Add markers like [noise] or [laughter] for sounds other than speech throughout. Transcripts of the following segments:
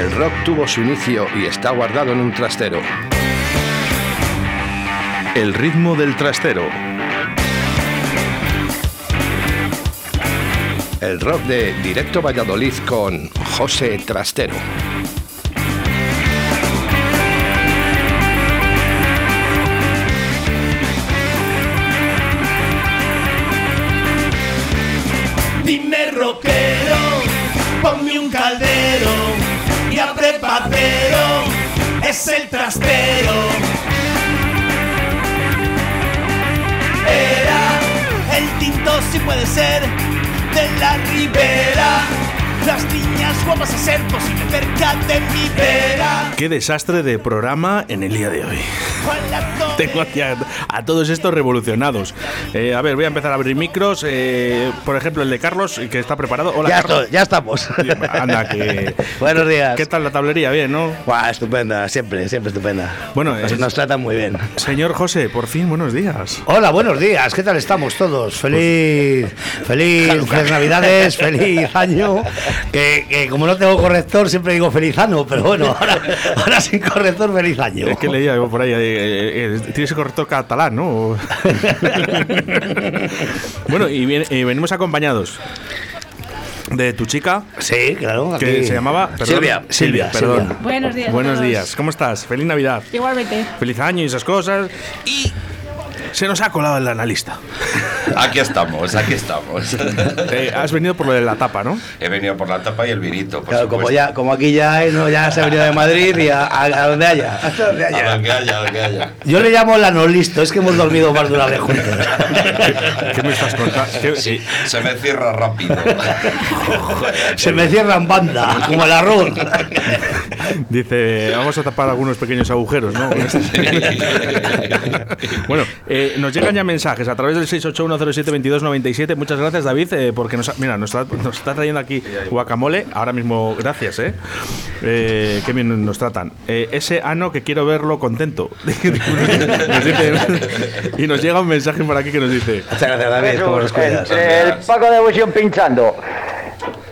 El rock tuvo su inicio y está guardado en un trastero. El ritmo del trastero. El rock de Directo Valladolid con José Trastero. La ribera. Las guapas a ser posible cerca de mi vera. Qué desastre de programa en el día de hoy. [laughs] Tengo aquí a, a todos estos revolucionados. Eh, a ver, voy a empezar a abrir micros. eh, por ejemplo, el de Carlos, que está preparado. Hola, Ya, Carlos. estoy, ya estamos. Anda, que. [laughs] Buenos días. ¿Qué tal la tablería? Bien, ¿no? Buah, estupenda, siempre, siempre estupenda. Bueno, nos, es- nos tratan muy bien. Señor José, por fin, buenos días. Hola, buenos días. ¿Qué tal estamos todos? Feliz, feliz, feliz Navidades, [laughs] feliz año. Que, que como no tengo corrector, siempre digo feliz año, pero bueno, ahora, ahora sin corrector, feliz año. Es que leía yo por ahí. eh, eh, eh, tienes el corrector catalán, ¿no? [laughs] bueno, y, bien- y venimos acompañados de tu chica, Sí, claro. que se llamaba. perdón, Silvia. Silvia, Silvia, perdón. Silvia. Buenos días Buenos todos. días. ¿Cómo estás? Feliz Navidad. Igualmente. Feliz año y esas cosas. Y se nos ha colado el analista. Aquí estamos, aquí estamos. [laughs] Eh, has venido por lo de la tapa, ¿no? He venido por la tapa y el vinito, por Claro, como, ya, como aquí ya, hay, ¿no? ya se ha venido de Madrid y a, a- a donde haya. A donde haya. A que haya, a que haya. Yo le llamo la no listo, es que hemos dormido más de una vez juntos. [laughs] ¿Qué me estás contando? ¿Qué- Sí, se me cierra rápido. [laughs] Se me cierran banda, como el arroz. Dice, vamos a tapar algunos pequeños agujeros, ¿no? [laughs] bueno, eh, nos llegan ya mensajes a través del 681072297. Muchas gracias, David, eh, porque nos, ha- mira, nos, está- nos está trayendo aquí guacamole. Ahora mismo, gracias, ¿eh? Eh, qué bien nos tratan. Eh, ese ano que quiero verlo contento. [laughs] Nos dice- y nos llega un mensaje por aquí que nos dice... Muchas gracias, David, cuidas. Entre el Paco de Busión pinchando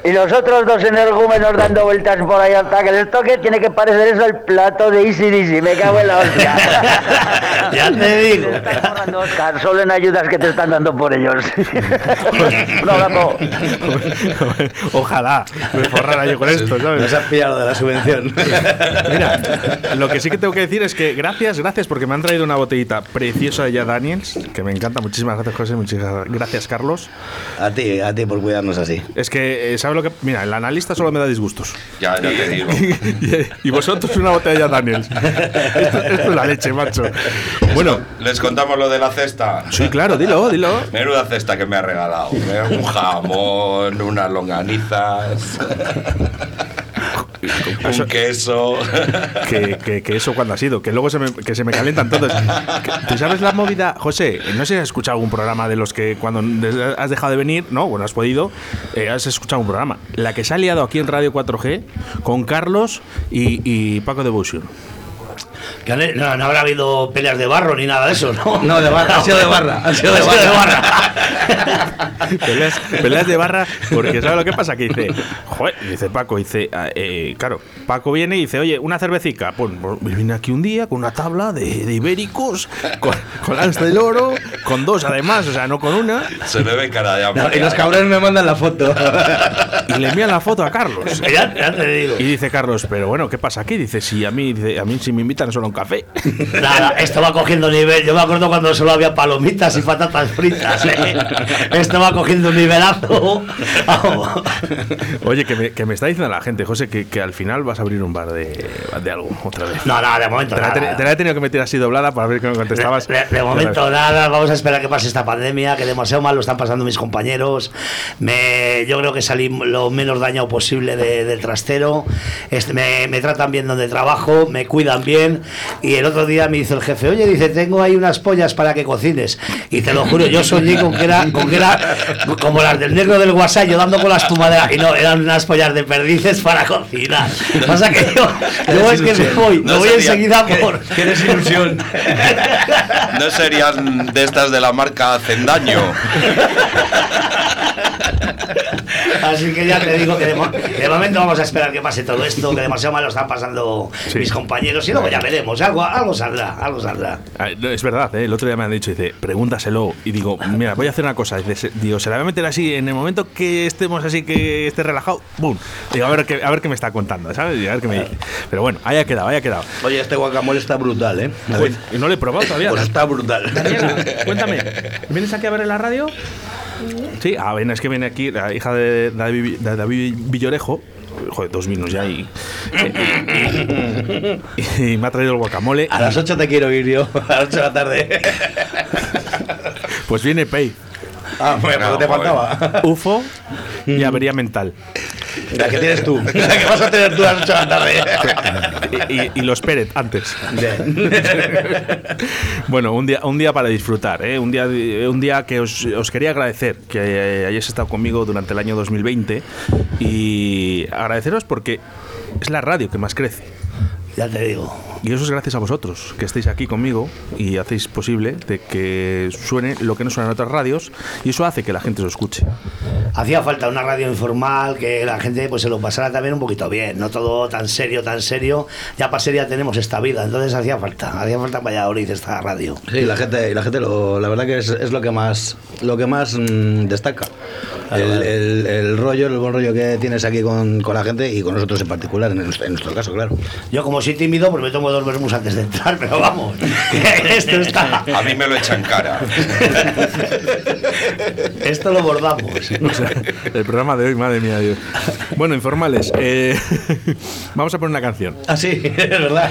y los otros dos energúmenos dando vueltas por ahí hasta que les toque, tiene que parecer eso el plato de Easy Dizzy. Me cago en la hostia. [laughs] Ya te digo. Oscar, solo en ayudas que te están dando por ellos. [laughs] Un abrazo. Ojalá me forrara yo con esto, ¿sabes? Nos has pillado de la subvención. [laughs] Mira, lo que sí que tengo que decir es que gracias, gracias, porque me han traído una botellita preciosa de ya Daniels, que me encanta. Muchísimas gracias, José. Muchísimas gracias, Carlos. A ti, a ti por cuidarnos así. Es que, ¿sabes lo que? Mira, el analista solo me da disgustos. Ya, ya te digo. [laughs] y, y vosotros una botella. Esto, esto es la leche, macho. Bueno, ¿Les contamos lo de la cesta? sí, claro, dilo, dilo. Menuda cesta que me ha regalado. ¿eh? Un jamón, unas longanizas, un queso. [laughs] Que, que- que eso cuando ha sido, que luego se me, que se me calientan todos. ¿Tú sabes la movida? José, no sé si has escuchado algún programa de los que cuando has dejado de venir, no, bueno, has podido, eh, has escuchado un programa. La que se ha liado aquí en Radio 4G con Carlos y, y Paco de. Que han- no, no habrá habido peleas de barro ni nada de eso, ¿no? No, de barra, ha sido de barra, ha sido de peleas, peleas de barra, porque ¿sabes lo que pasa? Que dice, joder, dice Paco, dice, ah, eh, claro, Paco viene y dice, oye, una cervecica. Pues, pues, vine aquí un día con una tabla de, de ibéricos, con, con lanza del oro, con dos además, o sea, no con una, Se le ve cara de hambre. No, y los cabrones me mandan la foto. y le envían la foto a Carlos. [laughs] Ya, ya te digo. Y dice Carlos, pero bueno, ¿qué pasa aquí? Dice, si a mí, dice, a mí si me invitan solo a un café. Nada, esto va cogiendo nivel. Yo me acuerdo cuando solo había palomitas y patatas fritas. [laughs] ¿eh? [laughs] Esto va cogiendo un nivelazo. [laughs] Oye, que me, que me está diciendo la gente, José, que, que al final vas a abrir un bar de, de algo otra vez. No, no, de momento Te la, nada. te la he tenido que meter así doblada para ver que me contestabas. De, momento nada, vamos a esperar que pase esta pandemia, que demasiado mal lo están pasando mis compañeros. Me, yo creo que salí lo menos dañado posible de- del trastero. Este, me, me tratan bien donde trabajo, me cuidan bien. Y el otro día me dice el jefe, oye, dice, tengo ahí unas pollas para que cocines. Y te lo juro, yo soñé con que era, con que era como las del negro del guasayo dando con la espumadera. Y no, eran unas pollas de perdices para cocinar. Pasa que yo, yo es que me voy, me No voy sería- enseguida por... Tienes ilusión. No serían de estas de la marca Hacen Daño. [laughs] [laughs] Así que ya te digo que de, mo- de momento vamos a esperar que pase todo esto, que demasiado mal lo están pasando Sí. mis compañeros y luego ya veremos, algo, algo saldrá, algo saldrá. Es verdad, ¿eh? el otro día me han dicho, dice, pregúntaselo. Y digo, mira, voy a hacer una cosa. Dice, digo, se la voy a meter así, en el momento que estemos así, que esté relajado, ¡bum! Digo, a ver qué, a ver qué me está contando, ¿sabes? Y a ver qué me dice. Pero bueno, haya quedado, haya quedado. Oye, este guacamole está brutal, ¿eh? Pues, y no lo he probado todavía. Pues está brutal. Daniela, cuéntame, [laughs] ¿vienes aquí a ver en la radio? Sí, ah, ven, es que viene aquí la hija de David, de David Villorejo. Joder, dos minutos ya y, y, y- y me ha traído el guacamole. A las 8 te quiero ir yo, [laughs] a las 8 de la tarde. Pues viene Pei, Ah, bueno, No, te faltaba. UFO y avería mental. La que tienes tú. [laughs] La que vas a tener tú a las 8 de la tarde. Y, y- y los Pérez antes. Bien. Bueno, un día, un día para disfrutar, ¿eh? un, día, un día que os, os quería agradecer que hayáis estado conmigo durante el año 2020 y agradeceros porque es la radio que más crece. Ya te digo. Y eso es gracias a vosotros, que estéis aquí conmigo y hacéis posible de que suene lo que no suena en otras radios y eso hace que la gente os escuche. Hacía falta una radio informal que la gente pues se lo pasara también un poquito bien, no todo tan serio, tan serio. Ya para seria tenemos esta vida, entonces hacía falta, hacía falta en Valladolid esta radio. Sí, la gente, la gente lo, la verdad que es, es lo que más, lo que más mm, destaca. El, el- el rollo, el buen rollo que tienes aquí con, con la gente y con nosotros en particular, en nuestro, en nuestro caso, claro. Yo como soy tímido, pues me tomo dos vermus antes de entrar, pero vamos, [laughs] esto está... A mí me lo echan cara. [laughs] Esto lo bordamos. O sea, el programa de hoy, madre mía Dios. Bueno, informales, eh, [laughs] vamos a poner una canción. Ah, sí, es verdad.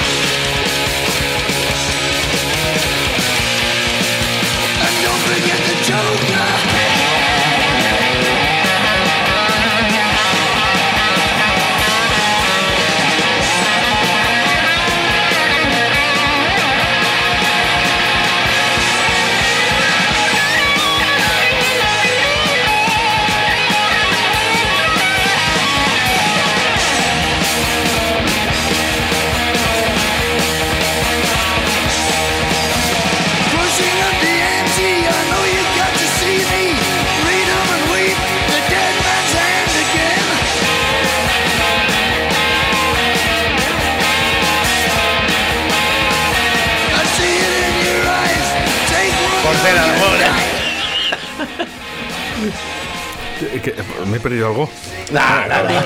¿Me he perdido algo? Nah, nada.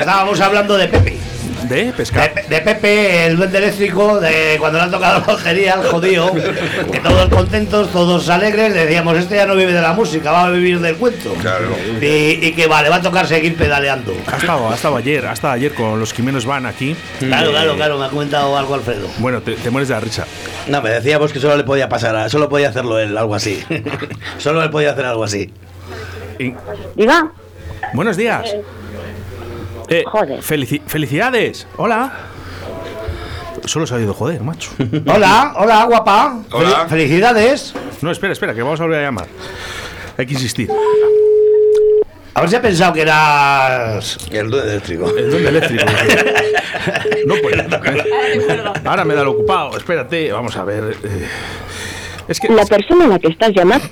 Estábamos hablando de Pepe. ¿De pescar? De, de Pepe, el duende eléctrico, de cuando le han tocado la lotería, el jodido, que todos contentos, todos alegres, decíamos, este ya no vive de la música, va a vivir del cuento. Claro. Y, y que vale, va a tocar seguir pedaleando. Ha estado, ha estado ayer, ha estado ayer con los Jiménez Van aquí. Claro, Eh, claro, claro, me ha comentado algo Alfredo. Bueno, te, te mueres de la risa. No, me decíamos que solo le podía pasar, a- solo podía hacerlo él, algo así. [laughs] solo él podía hacer algo así. Y- Diga. Buenos días. Eh, Joder. felici- felicidades. Hola. Solo se ha oído joder, macho. [laughs] Hola, hola, guapa. Hola. Fel- Felicidades. No, espera, espera, que vamos a volver a llamar. Hay que insistir. A ver si ha pensado que eras. El duende eléctrico. El duende eléctrico. [laughs] no puedo. Ahora me da lo ocupado. Espérate, vamos a ver. eh. Es que. La persona a la que estás llamando.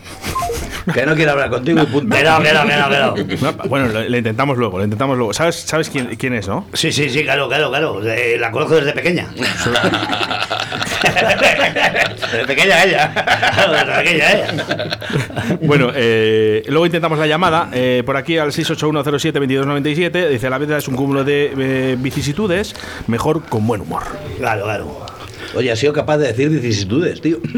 Que no quiere hablar contigo y punto. Que no, que no, que no, que no. No, bueno, lo, lo intentamos luego, lo intentamos luego. ¿Sabes, sabes quién, quién es, no? Sí, sí, sí, claro, claro, claro. Eh, la conozco desde pequeña. [laughs] desde pequeña ella. desde pequeña ella. Bueno, eh, luego intentamos la llamada eh, por aquí al 681072297. Dice: La vida es un cúmulo de eh, vicisitudes, mejor con buen humor. Claro, claro. Oye, has sido capaz de decir vicisitudes, tío. [laughs]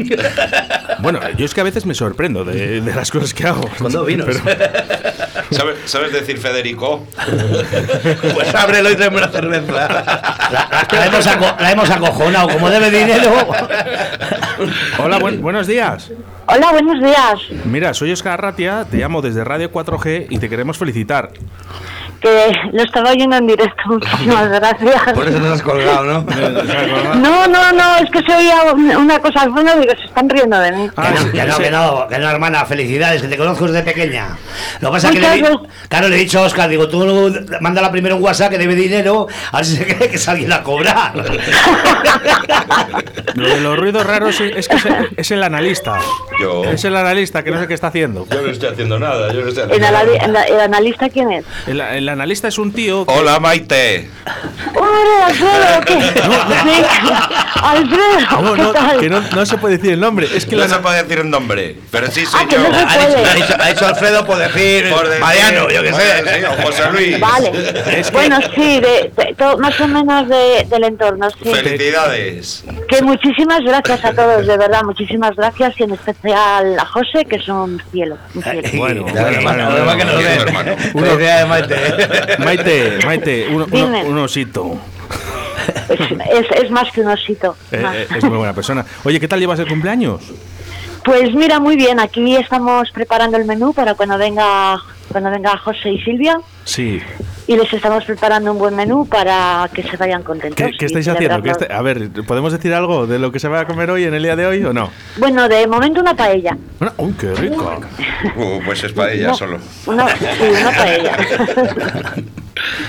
Bueno, yo es que a veces me sorprendo de, de las cosas que hago. Cuando vinos. [laughs] ¿Sabes, sabes decir Federico? [laughs] Pues ábrelo y tráeme una cerveza. La, la hemos, aco- la hemos acojonado. Como debe dinero. Hola, buen- buenos días. Hola, buenos días. Mira, soy Oscar Arratia, te llamo desde Radio 4G y te queremos felicitar. Que lo estaba oyendo en directo. [laughs] Muchísimas gracias. Por eso nos has colgado, ¿no? [laughs] No, no, no, es que se oía un- una cosa al fondo y digo, se están riendo de mí. Ah, que, no, que no, que no, que no, hermana, felicidades, que te conozco desde pequeña. Lo que pasa es que le, di- Muchas claro, le he dicho a Oscar, digo, tú mándala primero un WhatsApp que debe dinero, a ver si se [laughs] cree que es alguien a cobrar. Lo de los ruidos raros es, que es, es el analista. Yo. Es el analista que no sé qué está haciendo. Yo no estoy haciendo nada, yo no estoy ¿El, haciendo nada. el- el analista quién es? El, el analista es un tío. que- Hola, Maite. ¡Hola, Alfredo! ¿qué? Sí, Alfredo, No, ¿qué no, tal? que no, no se puede decir el nombre. Es que No la- se puede decir el nombre, pero sí soy Ah, que yo. no se Ha dicho, puede. ha dicho- ha dicho Alfredo por decir, Por decir- Mariano, yo qué sé. Bueno, sí, o José Luis. Vale. Es que- Bueno, sí, de, de- to- más o menos de- del entorno, sí. Felicidades. Que muchísimas gracias a todos, de verdad, muchísimas gracias y en especial a José, que es un cielo. Un cielo. Bueno, Ya, bueno, hermano, bueno, además que nos bueno, ve. hermano. [laughs] Maite. Maite, un, un osito. Es, es- más que un osito. Eh, eh, es muy buena persona. Oye, ¿qué tal llevas el cumpleaños? Pues mira, muy bien, aquí estamos preparando el menú para cuando venga cuando venga José y Silvia Sí. Y les estamos preparando un buen menú para que se vayan contentos. ¿Qué, qué estáis haciendo? ¿Qué está- a ver, ¿podemos decir algo de lo que se va a comer hoy en el día de hoy o no? Bueno, de momento una paella. Bueno, ¡Uy, qué rico! Uh, pues es para ella No, solo. Una, sí, una paella. [laughs]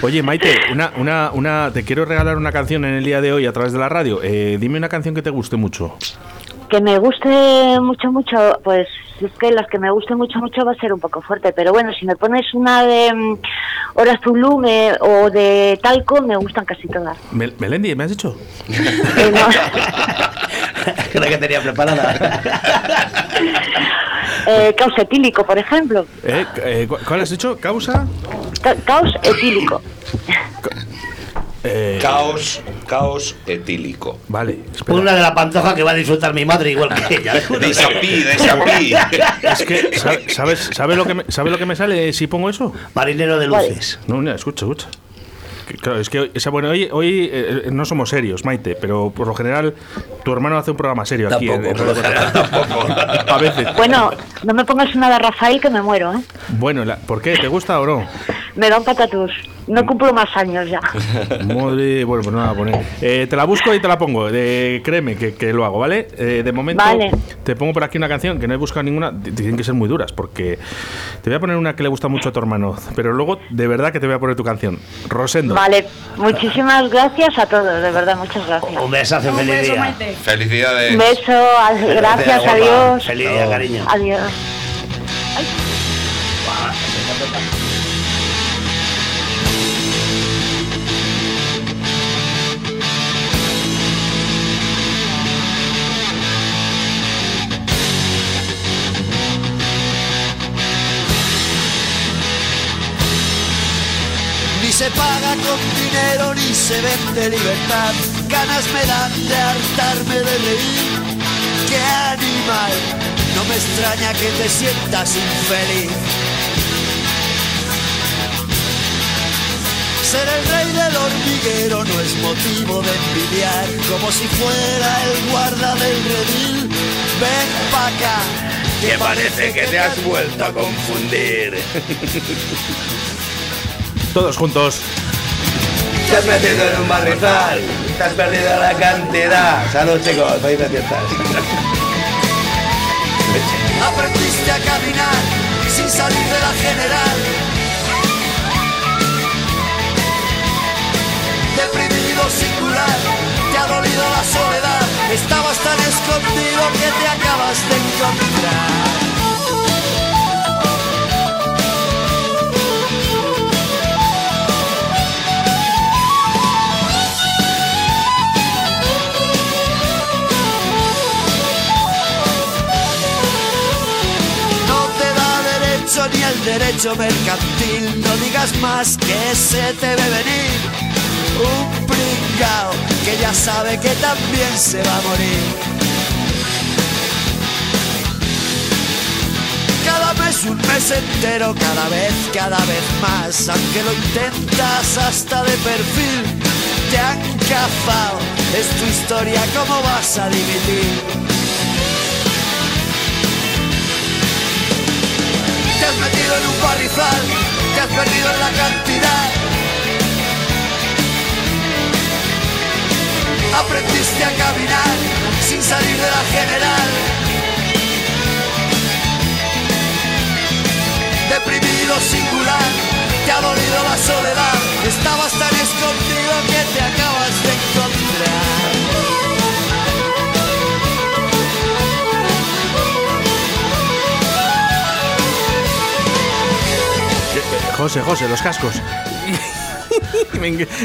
Oye, Maite, una, una, una, te quiero regalar una canción en el día de hoy a través de la radio. Eh, dime una canción que te guste mucho. Que me guste mucho, mucho, pues es que las que me guste mucho, mucho va a ser un poco fuerte, pero bueno, si me pones una de mm, Hora Zulu me- o de Talco, me gustan casi todas. Mel- Melendi, ¿me has dicho? Eh, no, [laughs] La que tenía preparada. [laughs] eh, caos etílico, por ejemplo. Eh, eh, cu- ¿Cuál has dicho? ¿Causa? Ca- caos etílico. Eh, Caos, caos etílico. vale, espera. Una de la pantoja que va a disfrutar mi madre igual que ella. [laughs] Disapí, disapí. [laughs] Es que, ¿sabes, sabes, sabes lo que me, ¿sabes lo que me sale si pongo eso? Marinero de luces. No, no, escucha, escucha. Claro, es que esa, bueno, hoy, hoy eh, no somos serios, Maite, pero por lo general tu hermano hace un programa serio aquí. en- en por lo. A veces. Bueno, no me pongas una de Rafael que me muero, ¿eh? Bueno, la- ¿por qué? ¿Te gusta o no? Me da un patatús. No cumplo más años ya. [laughs] Madre, bueno, pues no la voy a poner. Eh, te la busco y te la pongo. Eh, créeme que, que lo hago, ¿vale? Eh, de momento Vale. te pongo por aquí una canción que no he buscado ninguna. Tienen que ser muy duras porque te voy a poner una que le gusta mucho a tu hermano. Pero luego, de verdad, que te voy a poner tu canción. Rosendo. Vale, muchísimas gracias a todos, de verdad, muchas gracias. Un besazo, feliz día. Felicidades. Un beso, gracias, guapa. adiós. Feliz día, cariño. Adiós. Con dinero ni se vende libertad. Ganas me dan de hartarme de reír. ¡Qué animal! No me extraña que te sientas infeliz. Ser el rey del hormiguero no es motivo de envidiar, como si fuera el guarda del redil. Ven pa' acá, que parece que te has vuelto a confundir. [laughs] Todos juntos. Te has metido en un barrizal, te has perdido la cantidad. Salud chicos, felices fiestas. Aprendiste a caminar sin salir de la general. Deprimido singular, te ha dolido la soledad. Estabas tan escondido que te acabas de encontrar. Ni el derecho mercantil, no digas más que se te ve venir. Un pringao que ya sabe que también se va a morir. Cada mes un mes entero, cada vez, cada vez más, aunque lo intentas hasta de perfil, te han cazado. Es tu historia, ¿cómo vas a dimitir? Has metido en un barrizal, te has perdido en la cantidad. Aprendiste a caminar sin salir de la general. Deprimido, singular, te ha dolido la soledad. José, José, los cascos. [laughs]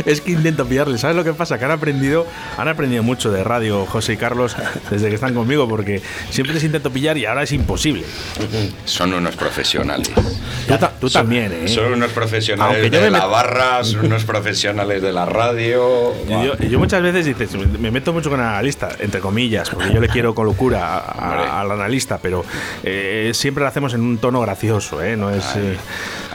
Es que intento pillarle. ¿Sabes lo que pasa? Que han aprendido, han aprendido mucho de radio, José y Carlos, desde que están conmigo, porque siempre les intento pillar y ahora es imposible. Son unos profesionales. Tú, tú también, ¿eh? Son unos profesionales Aunque de me la barra, son unos profesionales de la radio. Yo, yo muchas veces dices, me meto mucho con el analista, entre comillas, porque yo le quiero con locura a- a- al analista, pero eh, siempre lo hacemos en un tono gracioso, ¿eh? No es. eh.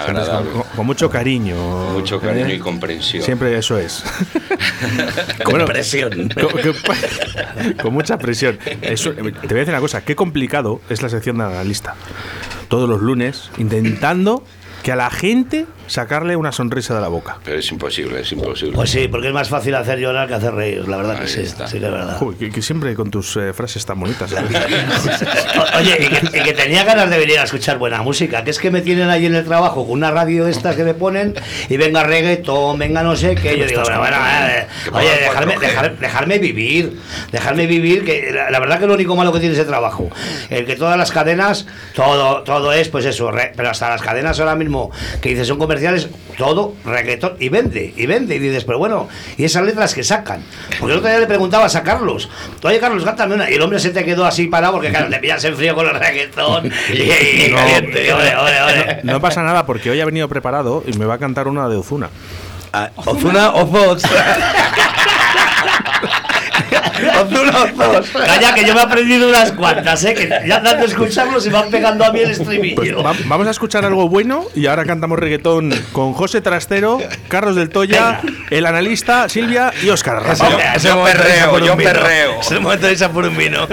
Agradable. con, con mucho cariño. Mucho cariño ¿eh? y comprensión. Siempre eso es. [laughs] Con presión. Con, con- con mucha presión. Eso- te voy a decir una cosa, qué complicado es la sección de analista. Todos los lunes, intentando que a la gente sacarle una sonrisa de la boca. Pero es imposible, es imposible. Pues sí, porque es más fácil hacer llorar que hacer reír, la verdad que Ahí sí, está. sí que es verdad. Joder, que, que siempre con tus eh, frases tan bonitas. ¿eh? [laughs] O- Oye, y que, y que tenía ganas de venir a escuchar buena música, que es que me tienen ahí en el trabajo con una radio estas que me ponen y venga reggaetón, venga no sé qué. Yo digo, bueno, bueno, eh, Que oye, dejarme, 4G. dejar- dejarme vivir, dejarme vivir, que la, la verdad que lo único malo que tiene ese trabajo, el que todas las cadenas, todo, todo es, pues eso, re- pero hasta las cadenas ahora mismo que dices son comerciales, todo reggaetón y vende, y vende, y dices, pero bueno, y esas letras que sacan. Porque el otro día le preguntabas a Carlos, oye Carlos, cántame una, y el hombre se te quedó así parado porque claro, te pillas en frío con el reggaetón [laughs] y, y No. caliente, y ole, ole, ole. No pasa nada porque hoy ha venido preparado y me va a cantar una de Ozuna. Ah, Ozuna. Ozuna Ozos. [laughs] Calla, que yo me he aprendido unas cuantas, ¿eh? que ya tanto escucharlos y van pegando a mí el Pues estribillo. va- vamos a escuchar algo bueno y ahora cantamos reggaetón con José Trastero, Carlos del Toya, el analista, Silvia y Óscar. Yo- yo de perreo, yo perreo. Es el momento de irse por un vino.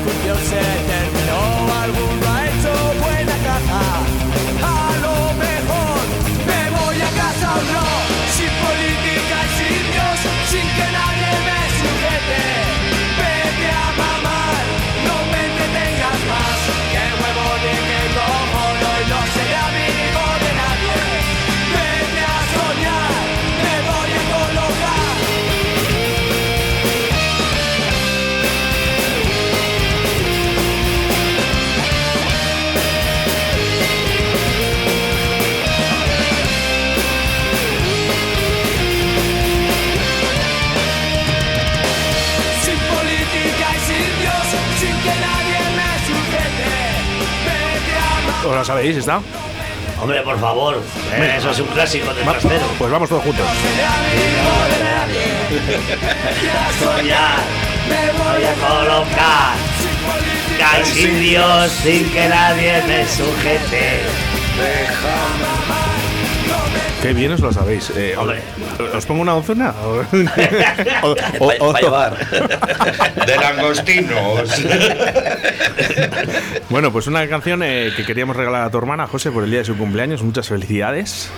La función se sabéis, está? Hombre, por favor, eh, eso es un clásico de Va- trastero. Pues vamos todos juntos. ser amigo de nadie. Vete a soñar, Me voy a colocar. Dios, sin que nadie me sujete. Qué bien os lo sabéis. Eh, Hombre. ¿Os pongo una docena? [laughs] O- llevar. De langostinos. [laughs] Bueno, pues una canción eh, que queríamos regalar a tu hermana, José, por el día de su cumpleaños. Muchas felicidades.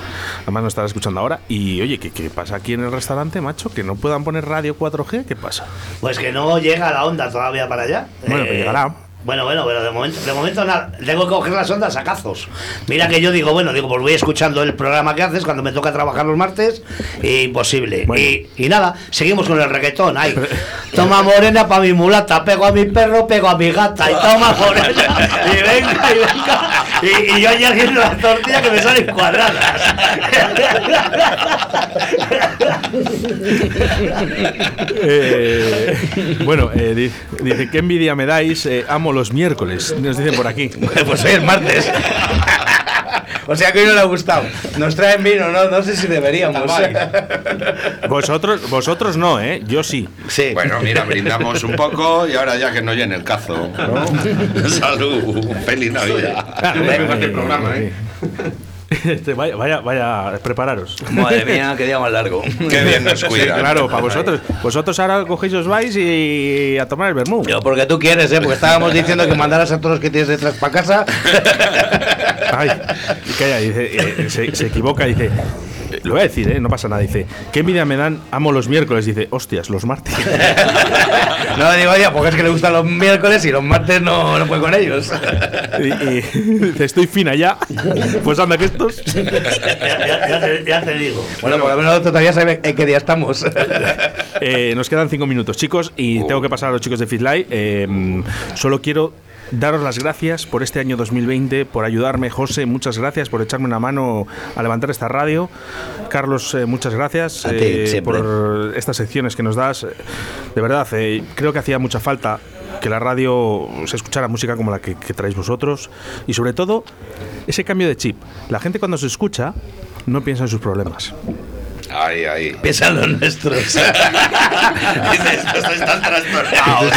Además, nos estará escuchando ahora. Y oye, ¿qué, qué pasa aquí en el restaurante, macho? ¿Que no puedan poner radio 4G? ¿Qué pasa? Pues que no llega la onda todavía para allá. Bueno, pues llegará. Bueno, bueno, pero de momento, de momento nada. Tengo que coger las ondas a cazos. Mira que yo digo, bueno, digo, pues voy escuchando el programa que haces cuando me toca trabajar los martes. imposible. Bueno. Y, y nada, seguimos con el reggaetón. Ay, toma morena para mi mulata, pego a mi perro, pego a mi gata. Y toma morena. [laughs] Y venga, y venga. Y, y yo allí haciendo las tortillas que me salen cuadradas. [laughs] Eh, bueno, eh, di- dice, ¿qué envidia me dais? Eh, amo los miércoles. Nos dicen por aquí. [laughs] Pues hoy es martes. [laughs] O sea que hoy no le ha gustado. Nos traen vino, no, no sé si deberíamos. [laughs] Vosotros, vosotros no, ¿eh? Yo sí. Sí. Bueno, mira, brindamos un poco y ahora ya que no llene el cazo. Salud, feliz Navidad. Este programa, ¿eh? [laughs] Este, vaya, vaya, vaya, prepararos. Madre mía, qué día más largo. [laughs] Qué bien nos Sí, cuidan. claro, para vosotros. Vosotros ahora cogéis os vais y a tomar el vermú. Yo, porque tú quieres, ¿eh? Porque estábamos diciendo que mandaras a todos los que tienes detrás para casa. Ay, calla, dice, eh, se, se equivoca, dice. Lo voy a decir, ¿eh? no pasa nada. Dice, ¿qué envidia me dan? Amo los miércoles. Dice, hostias, los martes. [laughs] No, digo, oye, porque es que le gustan los miércoles y los martes no, no puede con ellos. y, y [laughs] dice, estoy fina ya. Pues anda que estos. [laughs] ya, ya- ya te, ya te digo. Bueno, por lo menos todavía sabe en qué día estamos. Eh, nos quedan cinco minutos, chicos, y tengo que pasar a los chicos de Fitlight. Eh, solo quiero daros las gracias por este año 2020, por ayudarme, José, muchas gracias por echarme una mano a levantar esta radio. Carlos, eh, muchas gracias eh, por estas secciones que nos das. De verdad, eh, creo que hacía mucha falta que la radio se escuchara música como la que, que traéis vosotros y sobre todo ese cambio de chip. La gente cuando se escucha no piensa en sus problemas. Ahí, ahí. Piensa en los nuestros. [laughs] Estos están trastornados.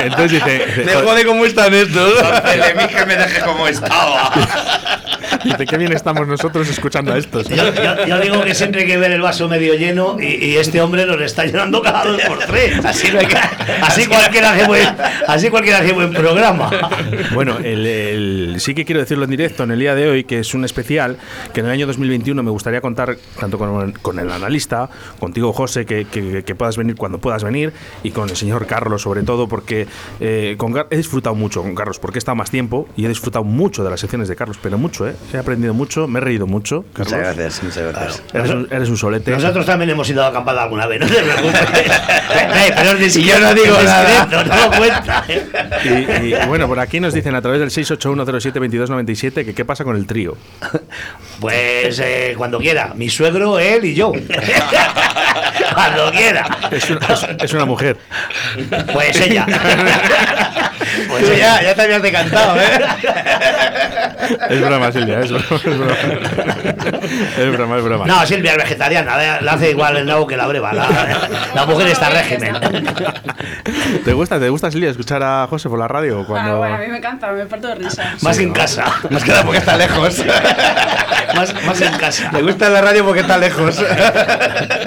Entonces dice, entonces Me jode cómo están estos. De mí que me deje como estaba. [laughs] Dice, qué bien estamos nosotros escuchando a estos. Yo, yo- yo digo que siempre hay que ver el vaso medio lleno y, y este hombre nos está llenando cada dos por tres. Así, no hay que- [laughs] así cualquiera hace buen, así cualquiera hace buen programa. Bueno, el- el- sí que quiero decirlo en directo en el día de hoy, que es un especial, que en el año 2021 me gustaría contar tanto con, con el analista, contigo José, que, que- que puedas venir cuando puedas venir, y con el señor Carlos sobre todo, porque eh, con Gar- he disfrutado mucho con Carlos, porque he estado más tiempo y he disfrutado mucho de las secciones de Carlos, pero mucho, ¿eh? He aprendido mucho, me he reído mucho. Carlos. Muchas gracias, muchas gracias. Eres un, eres un solete. Nosotros también hemos ido a acampada alguna vez, no te preocupes. [laughs] Eh, pero es Y yo no digo nada. no lo cuenta. Y, y, bueno, por aquí nos dicen a través del 681072297 que qué pasa con el trío. Pues eh, cuando quiera, mi suegro, él y yo. [laughs] cuando quiera. Es una, es- es una mujer. Pues ella. [laughs] Pues ya, ya te habías decantado, ¿eh? Es broma, Silvia, es broma. Es broma, es broma. es broma. No, Silvia es vegetariana, le le hace igual el nabo que la breva. La, la mujer está a régimen. ¿Te gusta, ¿Te gusta, Silvia, escuchar a José por la radio? Ah, Cuando... bueno, a mí me encanta, me parto de risa. Más Sí, en ¿no? casa. Más que nada porque está lejos. Más, más en casa. Le gusta la radio porque está lejos.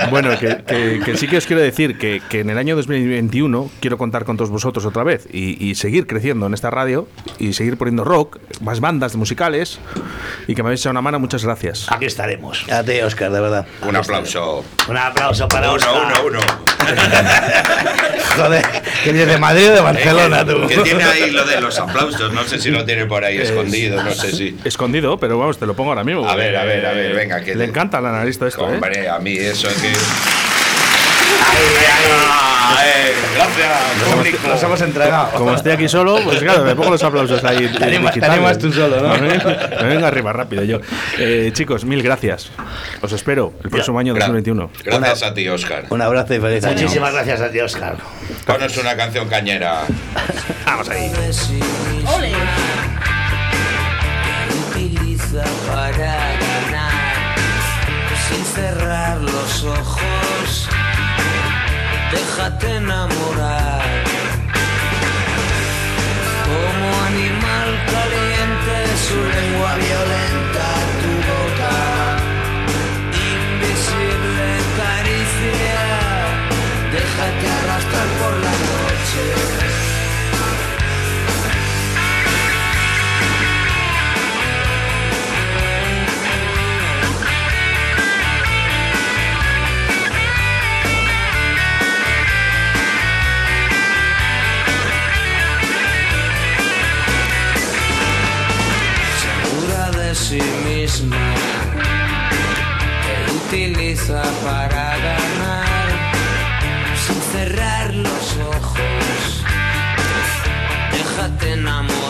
Bueno, que, que- que sí que os quiero decir que, que en el año 2021 quiero contar con todos vosotros otra vez y, y seguir creciendo en esta radio y seguir poniendo rock, más bandas musicales y que me habéis echado una mano. Muchas gracias. Aquí estaremos. A ti, Oscar, de verdad. Un aplauso. Un aplauso para Uno, Oscar. uno, uno. [laughs] Joder, que de Madrid o de Barcelona, tú. Que tiene ahí lo de los aplausos. No sé si lo tiene por ahí escondido. No sé si. Escondido, pero vamos, te lo pongo ahora mismo. A ver, a ver, a ver, venga, que Le te- encanta al analista esto, ¿eh? Hombre, a mí eso es que. Gracias, público. Nos hemos entregado. Como estoy aquí solo, pues claro, me pongo los aplausos ahí. Te animas- te digitales. animas tú solo, ¿no? Me [laughs] vengo, me vengo arriba rápido yo. Eh, chicos, mil gracias. Os espero el próximo año Gra- 2021. Gracias a ti, Oscar. Un abrazo y feliz año. Muchísimas gracias a ti, Oscar. Ponos una canción cañera. Vamos ahí. ¡Ole! utiliza para ganar sin cerrar los ojos déjate enamorar. Como animal caliente, su lengua violenta tu boca, invisible caricia, déjate arrastrar por la noche. Misma, que utiliza para ganar sin cerrar los ojos. Déjate enamorar.